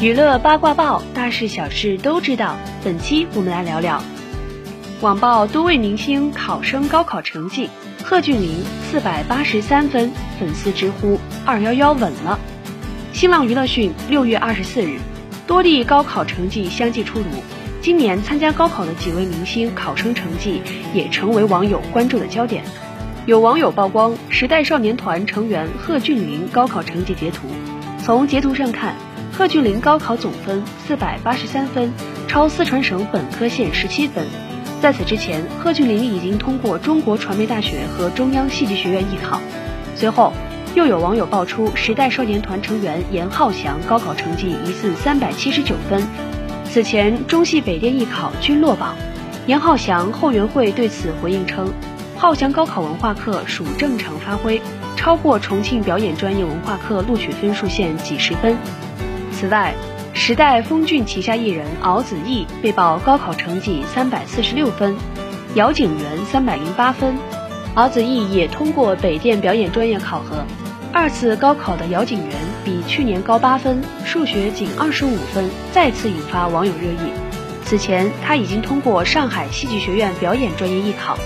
娱乐八卦报，大事小事都知道。本期我们来聊聊网曝多位明星考生高考成绩，贺峻霖四百八十三分，粉丝直呼二幺幺稳了。新浪娱乐讯，六月二十四日，多地高考成绩相继出炉，今年参加高考的几位明星考生成绩也成为网友关注的焦点。有网友曝光时代少年团成员贺峻霖高考成绩截图，从截图上看。贺峻霖高考总分四百八十三分，超四川省本科线十七分。在此之前，贺峻霖已经通过中国传媒大学和中央戏剧学院艺考。随后，又有网友爆出时代少年团成员严浩翔高考成绩疑似三百七十九分。此前，中戏北电艺考均落榜。严浩翔后援会对此回应称，浩翔高考文化课属正常发挥，超过重庆表演专业文化课录取分数线几十分。此外，时代峰峻旗下艺人敖子逸被曝高考成绩三百四十六分，姚景元三百零八分。敖子逸也通过北电表演专业考核，二次高考的姚景元比去年高八分，数学仅二十五分，再次引发网友热议。此前他已经通过上海戏剧学院表演专业艺考，